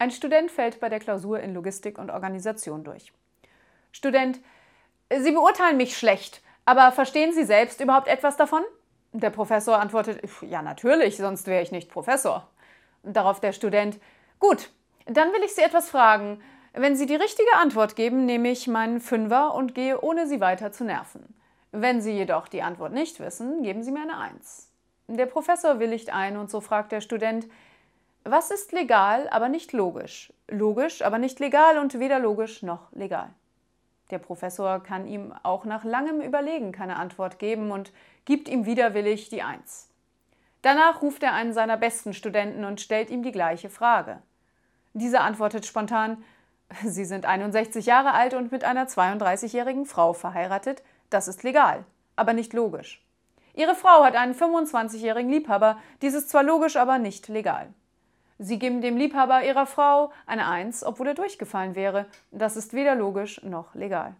Ein Student fällt bei der Klausur in Logistik und Organisation durch. Student, Sie beurteilen mich schlecht, aber verstehen Sie selbst überhaupt etwas davon? Der Professor antwortet, ja natürlich, sonst wäre ich nicht Professor. Darauf der Student, gut, dann will ich Sie etwas fragen. Wenn Sie die richtige Antwort geben, nehme ich meinen Fünfer und gehe ohne Sie weiter zu nerven. Wenn Sie jedoch die Antwort nicht wissen, geben Sie mir eine Eins. Der Professor willigt ein und so fragt der Student, was ist legal, aber nicht logisch? Logisch, aber nicht legal und weder logisch noch legal. Der Professor kann ihm auch nach langem Überlegen keine Antwort geben und gibt ihm widerwillig die Eins. Danach ruft er einen seiner besten Studenten und stellt ihm die gleiche Frage. Dieser antwortet spontan, Sie sind 61 Jahre alt und mit einer 32-jährigen Frau verheiratet, das ist legal, aber nicht logisch. Ihre Frau hat einen 25-jährigen Liebhaber, dies ist zwar logisch, aber nicht legal. Sie geben dem Liebhaber ihrer Frau eine Eins, obwohl er durchgefallen wäre. Das ist weder logisch noch legal.